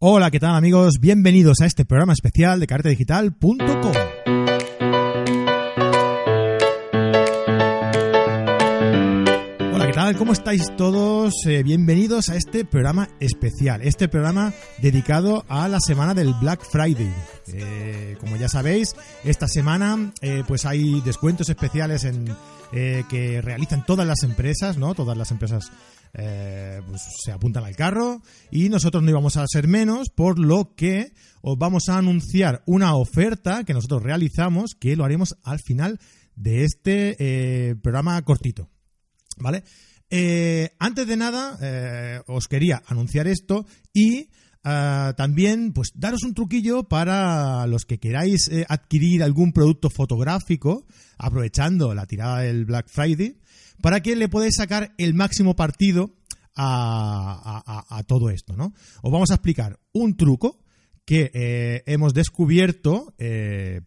Hola, ¿qué tal amigos? Bienvenidos a este programa especial de cartedigital.com. ¿Cómo estáis todos? Eh, bienvenidos a este programa especial, este programa dedicado a la semana del Black Friday. Eh, como ya sabéis, esta semana eh, pues hay descuentos especiales que realizan todas las empresas, ¿no? Todas las empresas pues se apuntan al carro y nosotros no íbamos a ser menos, por lo que os vamos a anunciar una oferta que nosotros realizamos que lo haremos al final de este programa cortito. ¿Vale? Eh, antes de nada, eh, os quería anunciar esto y eh, también, pues, daros un truquillo para los que queráis adquirir algún producto fotográfico, aprovechando la tirada del Black Friday, para que le podáis sacar el máximo partido a, todo esto, ¿no? Os vamos a explicar un truco que hemos descubierto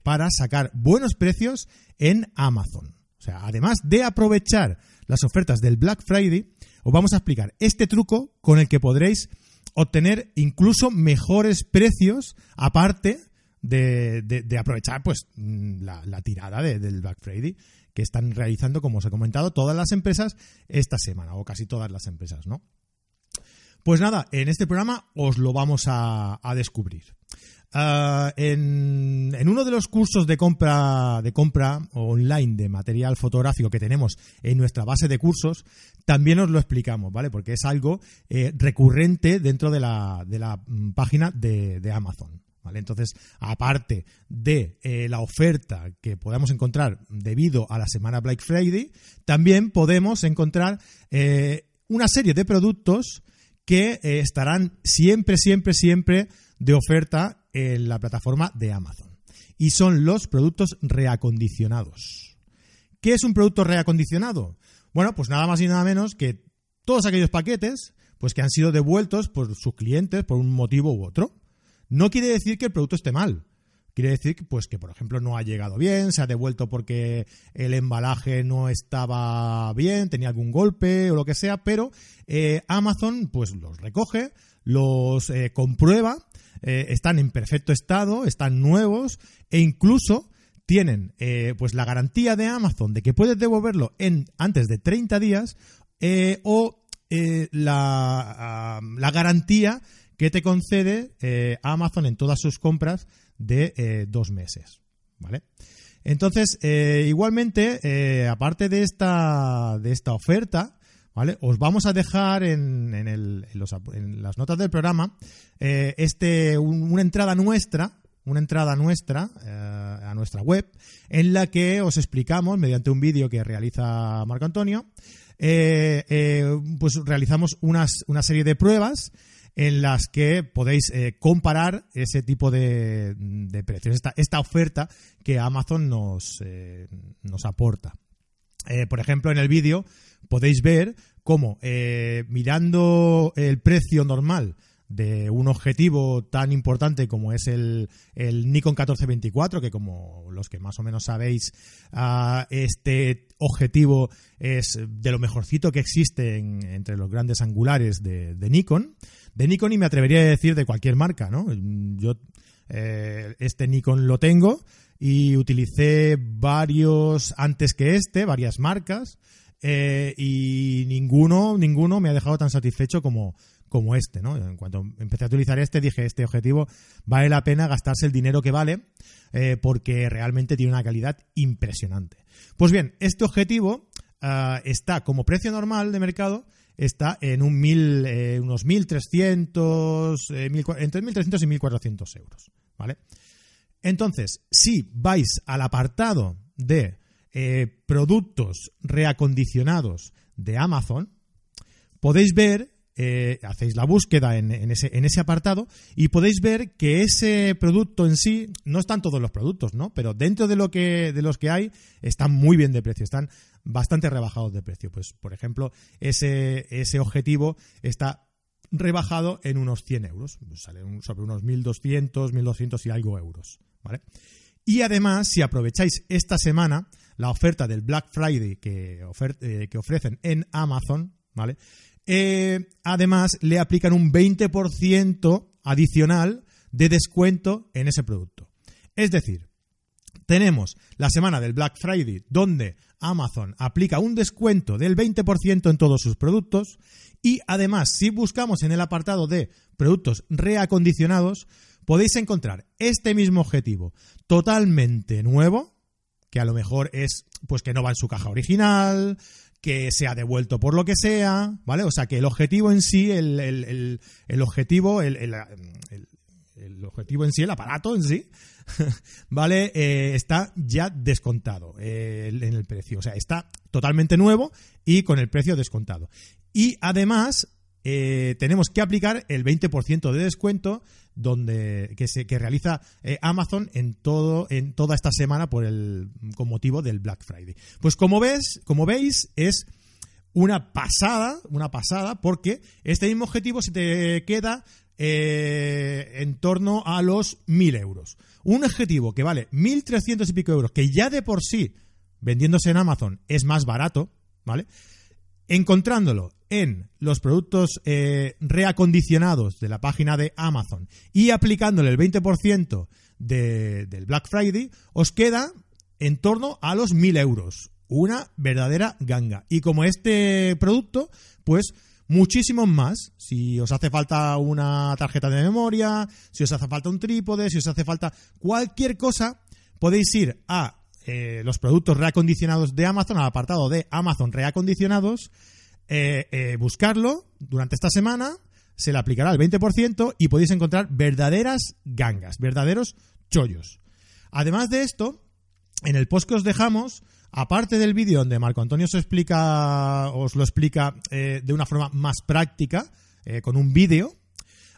para sacar buenos precios en Amazon. O sea, además de aprovechar las ofertas del Black Friday, os vamos a explicar este truco con el que podréis obtener incluso mejores precios aparte de, aprovechar pues mm, la, tirada del Black Friday que están realizando, como os he comentado, todas las empresas esta semana, o casi todas las empresas, ¿no? Pues nada, en este programa os lo vamos a descubrir. Ah, en, uno de los cursos de compra, de compra online de material fotográfico que tenemos en nuestra base de cursos, también os lo explicamos, ¿vale? Porque es algo eh, recurrente dentro de la, de la mm, página de, Amazon. ¿Vale? Entonces, aparte de eh, la oferta que podemos encontrar debido a la semana Black Friday, también podemos encontrar eh, una serie de productos que estarán siempre, siempre, siempre de oferta en la plataforma de Amazon. Y son los productos reacondicionados. ¿Qué es un producto reacondicionado? Bueno, pues nada más y nada menos que todos aquellos paquetes pues que han sido devueltos por sus clientes por un motivo u otro. No quiere decir que el producto esté mal. Quiere decir pues, que, por ejemplo, no ha llegado bien, se ha devuelto porque el embalaje no estaba bien, tenía algún golpe o lo que sea, pero eh, Amazon pues los recoge, los eh, comprueba eh, están en perfecto estado, están nuevos e incluso tienen eh, pues la garantía de Amazon de que puedes devolverlo en antes de 30 días eh, o la, la, garantía que te concede Amazon en todas sus compras de dos meses. ¿Vale? Entonces, igualmente, aparte de esta, de esta oferta, ¿Vale? Os vamos a dejar en, las notas del programa eh, este, una entrada nuestra, una entrada nuestra eh, a nuestra web, en la que os explicamos, mediante un vídeo que realiza Marco Antonio, eh, pues realizamos unas, una serie de pruebas en las que podéis comparar ese tipo de, precios, esta, esta, oferta que Amazon nos, nos aporta. Por ejemplo, en el vídeo podéis ver cómo eh, mirando el precio normal de un objetivo tan importante como es el, Nikon 1424, que como los que más o menos sabéis, ah, este objetivo es de lo mejorcito que existe entre los grandes angulares de, Nikon. De Nikon y me atrevería a decir de cualquier marca, ¿no? Yo eh, este Nikon lo tengo y utilicé varios antes que este, varias marcas. Eh, y ninguno, ninguno me ha dejado tan satisfecho como, como este, ¿no? En cuanto empecé a utilizar este, dije, este objetivo vale la pena gastarse el dinero que vale, eh, porque realmente tiene una calidad impresionante. Pues bien, este objetivo ah, está como precio normal de mercado, está en un mil, eh, unos 1.300, entre 1.300 y 1.400 euros, ¿vale? Entonces, si vais al apartado de eh, productos reacondicionados de Amazon, podéis ver, eh, hacéis la búsqueda en, ese, apartado y podéis ver que ese producto en sí, no están todos los productos, ¿no? Pero dentro de, lo que, de los que hay, están muy bien de precio, están bastante rebajados de precio. Pues, por ejemplo, ese, ese objetivo está rebajado en unos 100 euros, sale sobre unos 1.200, 1.200 y algo euros, ¿vale? Y además, si aprovecháis esta semana, la oferta del Black Friday que, eh, que ofrecen en Amazon, ¿vale? Eh, además, le aplican un 20% adicional de descuento en ese producto. Es decir, tenemos la semana del Black Friday donde Amazon aplica un descuento del 20% en todos sus productos y además si buscamos en el apartado de productos reacondicionados podéis encontrar este mismo objetivo totalmente nuevo que a lo mejor es pues que no va en su caja original, que se ha devuelto por lo que sea, ¿vale? O sea que el objetivo en sí, el, el objetivo, el, el objetivo en sí, el aparato en sí, ¿vale? Eh, está ya descontado eh, en el precio. O sea, está totalmente nuevo y con el precio descontado. Y además, eh, tenemos que aplicar el 20% de descuento donde que se que realiza Amazon en todo en toda esta semana por el con motivo del Black Friday. Pues como ves, como veis es una pasada, una pasada porque este mismo objetivo se te queda eh, en torno a los 1.000 euros. Un objetivo que vale 1.300 y pico euros, que ya de por sí, vendiéndose en Amazon, es más barato, ¿vale? Encontrándolo en los productos eh, reacondicionados de la página de Amazon y aplicándole el 20% del Black Friday, os queda en torno a los 1.000 euros. Una verdadera ganga. Y como este producto, pues muchísimos más. Si os hace falta una tarjeta de memoria, si os hace falta un trípode, si os hace falta cualquier cosa, podéis ir a eh, los productos reacondicionados de Amazon, al apartado de Amazon reacondicionados, eh, eh, buscarlo durante esta semana, se le aplicará el 20% y podéis encontrar verdaderas gangas, verdaderos chollos. Además de esto, en el post que os dejamos Aparte del vídeo donde Marco Antonio os explica, os lo explica eh, de una forma más práctica, eh, con un vídeo,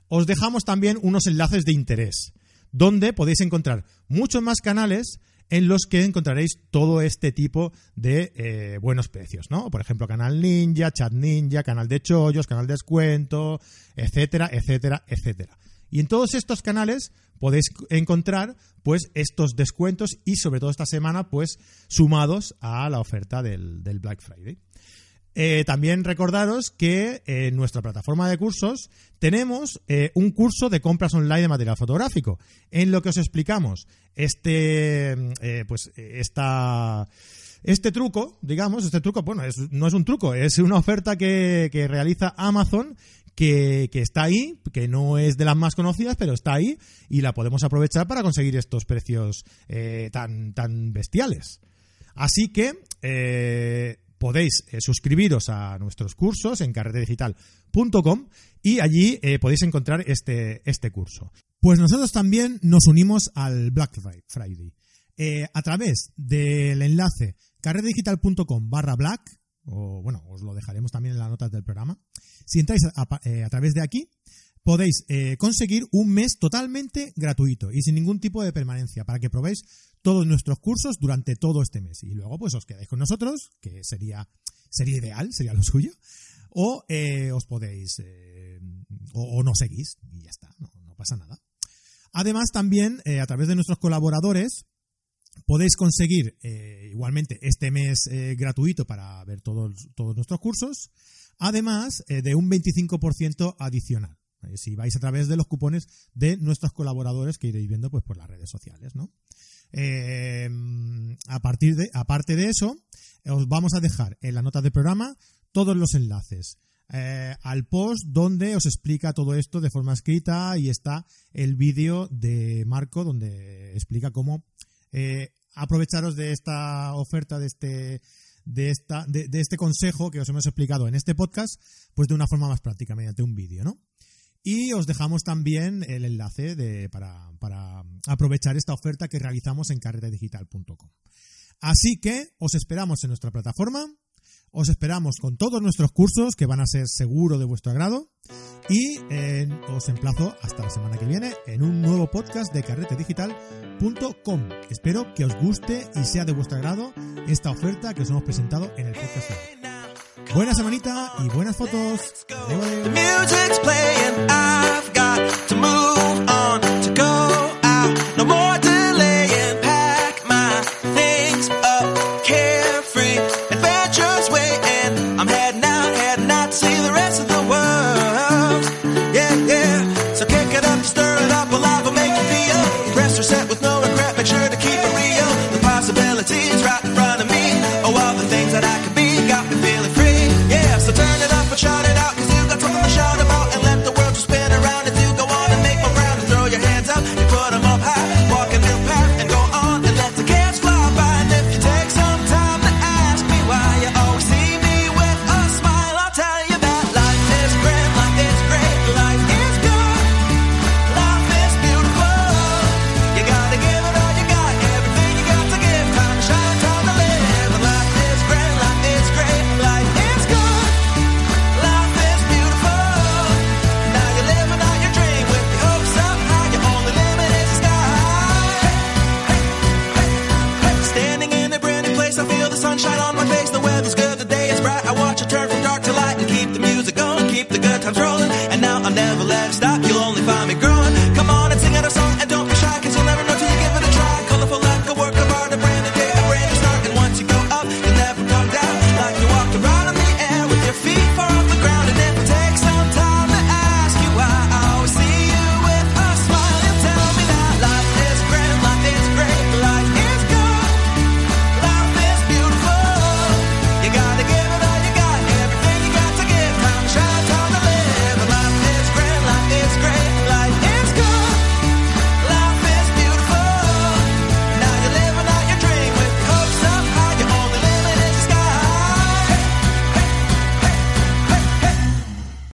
os dejamos también unos enlaces de interés, donde podéis encontrar muchos más canales en los que encontraréis todo este tipo de eh, buenos precios, ¿no? Por ejemplo, canal Ninja, Chat Ninja, canal de chollos, canal de descuento, etcétera, etcétera, etcétera. Y en todos estos canales podéis encontrar pues estos descuentos y sobre todo esta semana pues sumados a la oferta del, Black Friday. Eh, también recordaros que en nuestra plataforma de cursos tenemos eh, un curso de compras online de material fotográfico, en lo que os explicamos este, eh, pues esta, este truco, digamos, este truco, bueno, no es un truco, es una oferta que realiza Amazon que, está ahí, que no es de las más conocidas, pero está ahí y la podemos aprovechar para conseguir estos precios eh, tan, tan bestiales. Así que eh, podéis eh, suscribiros a nuestros cursos en carretedigital.com y allí podéis encontrar este, este curso. Pues nosotros también nos unimos al Black Friday. a través del enlace carretedigital.com barra black, o bueno, os lo dejaremos también en las notas del programa, si entráis eh, a, través de aquí, podéis eh, conseguir un mes totalmente gratuito y sin ningún tipo de permanencia para que probéis todos nuestros cursos durante todo este mes. Y luego pues os quedáis con nosotros, que sería, sería ideal, sería lo suyo, o eh, os podéis, o, no seguís y ya está, no, pasa nada. Además también a través de nuestros colaboradores podéis conseguir igualmente este mes gratuito para ver todos, todos nuestros cursos además eh, de un 25% adicional. Eh, si vais a través de los cupones de nuestros colaboradores que iréis viendo pues por las redes sociales, ¿no? Eh, a partir de, aparte de eso, os vamos a dejar en la nota del programa todos los enlaces al post donde os explica todo esto de forma escrita y está el vídeo de Marco donde explica cómo aprovecharos de esta oferta, de este de, esta, de, este consejo que os hemos explicado en este podcast, pues de una forma más práctica, mediante un vídeo, ¿no? Y os dejamos también el enlace de, para, para, aprovechar esta oferta que realizamos en carretedigital.com. Así que os esperamos en nuestra plataforma, os esperamos con todos nuestros cursos que van a ser seguro de vuestro agrado y os emplazo hasta la semana que viene en un nuevo podcast de carretedigital.com. Espero que os guste y sea de vuestro agrado esta oferta que os hemos presentado en el podcast. Buena semanita y buenas fotos. So